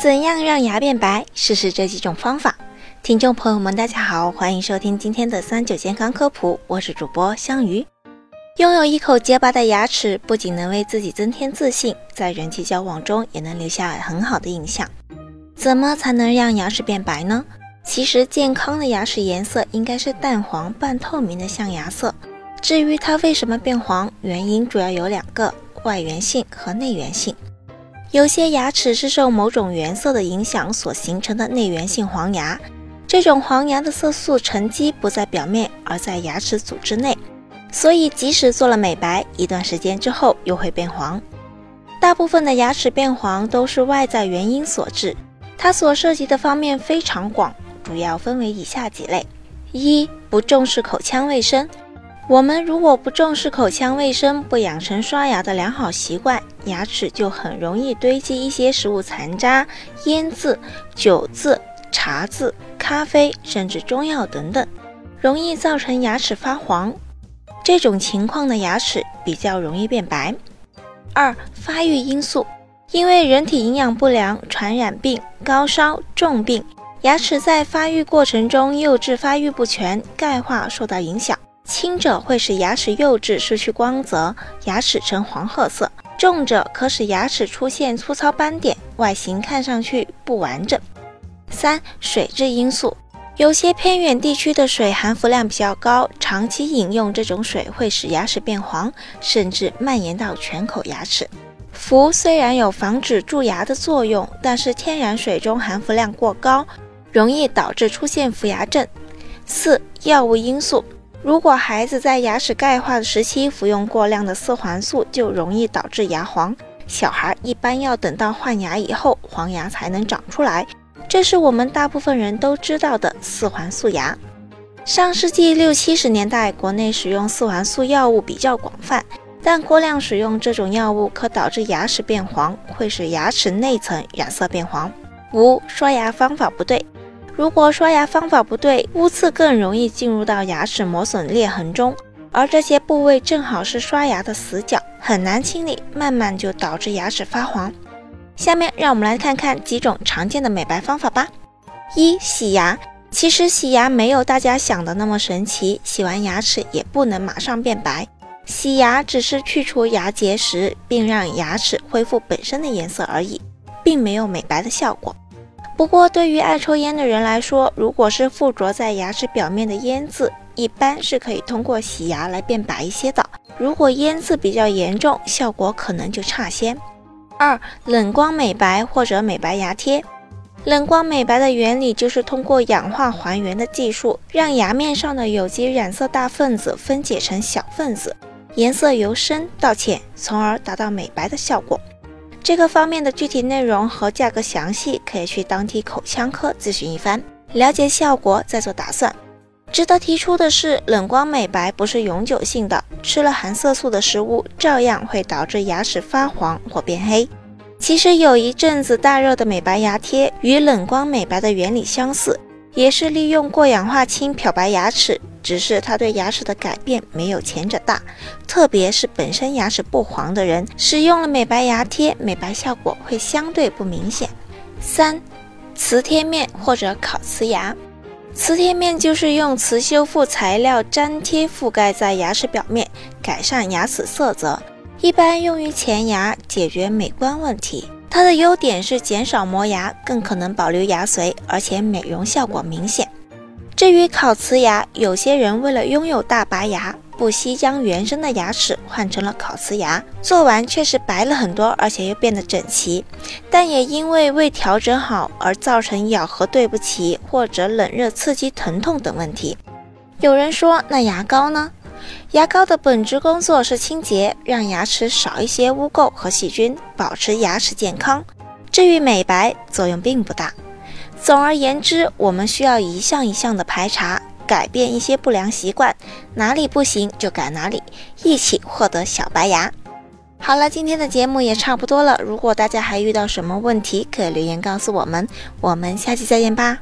怎样让牙变白？试试这几种方法。听众朋友们，大家好，欢迎收听今天的三九健康科普，我是主播香鱼。拥有一口洁白的牙齿，不仅能为自己增添自信，在人际交往中也能留下很好的印象。怎么才能让牙齿变白呢？其实，健康的牙齿颜色应该是淡黄、半透明的象牙色。至于它为什么变黄，原因主要有两个：外源性和内源性。有些牙齿是受某种原色的影响所形成的内源性黄牙，这种黄牙的色素沉积不在表面，而在牙齿组织内，所以即使做了美白，一段时间之后又会变黄。大部分的牙齿变黄都是外在原因所致，它所涉及的方面非常广，主要分为以下几类：一、不重视口腔卫生。我们如果不重视口腔卫生，不养成刷牙的良好习惯，牙齿就很容易堆积一些食物残渣、烟渍、酒渍、茶渍、咖啡，甚至中药等等，容易造成牙齿发黄。这种情况的牙齿比较容易变白。二、发育因素，因为人体营养不良、传染病、高烧、重病，牙齿在发育过程中釉质发育不全，钙化受到影响。轻者会使牙齿釉质失去光泽，牙齿呈黄褐色；重者可使牙齿出现粗糙斑点，外形看上去不完整。三、水质因素，有些偏远地区的水含氟量比较高，长期饮用这种水会使牙齿变黄，甚至蔓延到全口牙齿。氟虽然有防止蛀牙的作用，但是天然水中含氟量过高，容易导致出现氟牙症。四、药物因素。如果孩子在牙齿钙化的时期服用过量的四环素，就容易导致牙黄。小孩一般要等到换牙以后，黄牙才能长出来，这是我们大部分人都知道的四环素牙。上世纪六七十年代，国内使用四环素药物比较广泛，但过量使用这种药物可导致牙齿变黄，会使牙齿内层染色变黄。五、刷牙方法不对。如果刷牙方法不对，污渍更容易进入到牙齿磨损裂痕中，而这些部位正好是刷牙的死角，很难清理，慢慢就导致牙齿发黄。下面让我们来看看几种常见的美白方法吧。一、洗牙。其实洗牙没有大家想的那么神奇，洗完牙齿也不能马上变白。洗牙只是去除牙结石，并让牙齿恢复本身的颜色而已，并没有美白的效果。不过，对于爱抽烟的人来说，如果是附着在牙齿表面的烟渍，一般是可以通过洗牙来变白一些的。如果烟渍比较严重，效果可能就差些。二、冷光美白或者美白牙贴。冷光美白的原理就是通过氧化还原的技术，让牙面上的有机染色大分子分解成小分子，颜色由深到浅，从而达到美白的效果。这个方面的具体内容和价格详细，可以去当地口腔科咨询一番，了解效果再做打算。值得提出的是，冷光美白不是永久性的，吃了含色素的食物照样会导致牙齿发黄或变黑。其实有一阵子大热的美白牙贴，与冷光美白的原理相似，也是利用过氧化氢漂白牙齿。只是它对牙齿的改变没有前者大，特别是本身牙齿不黄的人，使用了美白牙贴，美白效果会相对不明显。三、瓷贴面或者烤瓷牙。瓷贴面就是用瓷修复材料粘贴覆盖在牙齿表面，改善牙齿色泽，一般用于前牙，解决美观问题。它的优点是减少磨牙，更可能保留牙髓，而且美容效果明显。至于烤瓷牙，有些人为了拥有大白牙，不惜将原生的牙齿换成了烤瓷牙，做完确实白了很多，而且又变得整齐，但也因为未调整好而造成咬合对不齐，或者冷热刺激疼痛等问题。有人说，那牙膏呢？牙膏的本质工作是清洁，让牙齿少一些污垢和细菌，保持牙齿健康。至于美白，作用并不大。总而言之，我们需要一项一项的排查，改变一些不良习惯，哪里不行就改哪里，一起获得小白牙。好了，今天的节目也差不多了。如果大家还遇到什么问题，可以留言告诉我们。我们下期再见吧。